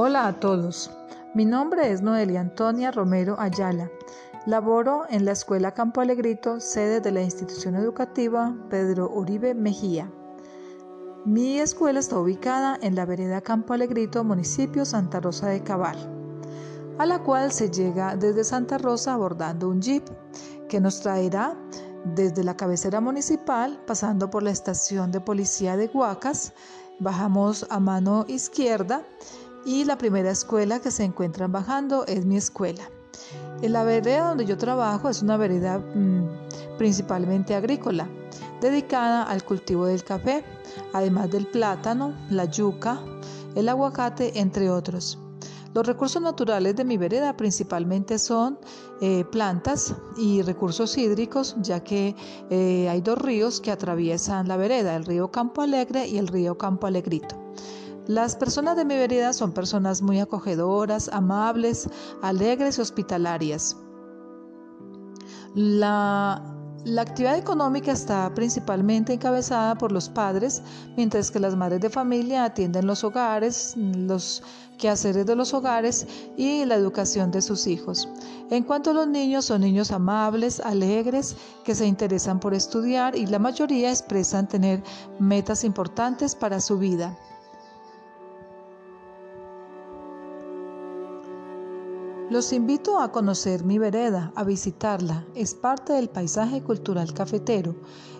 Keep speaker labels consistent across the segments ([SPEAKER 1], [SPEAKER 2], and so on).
[SPEAKER 1] Hola a todos. Mi nombre es Noelia Antonia Romero Ayala. Laboro en la Escuela Campo Alegrito, sede de la institución educativa Pedro Uribe Mejía. Mi escuela está ubicada en la vereda Campo Alegrito, municipio Santa Rosa de Cabal, a la cual se llega desde Santa Rosa abordando un jeep que nos traerá desde la cabecera municipal, pasando por la estación de policía de Huacas, bajamos a mano izquierda y la primera escuela que se encuentran bajando es mi escuela. En la vereda donde yo trabajo es una vereda mm, principalmente agrícola, dedicada al cultivo del café, además del plátano, la yuca, el aguacate, entre otros. Los recursos naturales de mi vereda principalmente son eh, plantas y recursos hídricos, ya que eh, hay dos ríos que atraviesan la vereda, el río Campo Alegre y el río Campo Alegrito. Las personas de mi vereda son personas muy acogedoras, amables, alegres y hospitalarias. La, actividad económica está principalmente encabezada por los padres, mientras que las madres de familia atienden los hogares, los quehaceres de los hogares y la educación de sus hijos. En cuanto a los niños, son niños amables, alegres, que se interesan por estudiar y la mayoría expresan tener metas importantes para su vida. Los invito a conocer mi vereda, a visitarla. Es parte del paisaje cultural cafetero.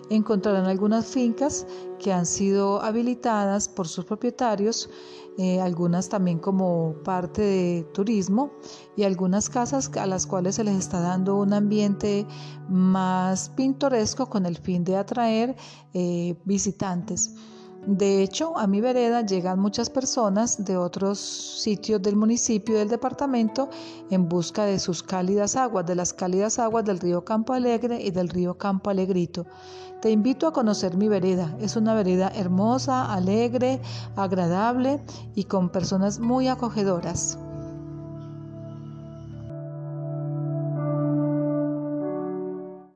[SPEAKER 1] Encontrarán algunas fincas que han sido habilitadas por sus propietarios, eh, algunas también como parte de turismo y algunas casas a las cuales se les está dando un ambiente más pintoresco con el fin de atraer eh, visitantes. De hecho, a mi vereda llegan muchas personas de otros sitios del municipio y del departamento en busca de sus cálidas aguas, de las cálidas aguas del río Campo Alegre y del río Campo Alegrito. Te invito a conocer mi vereda. Es una vereda hermosa, alegre, agradable y con personas muy acogedoras.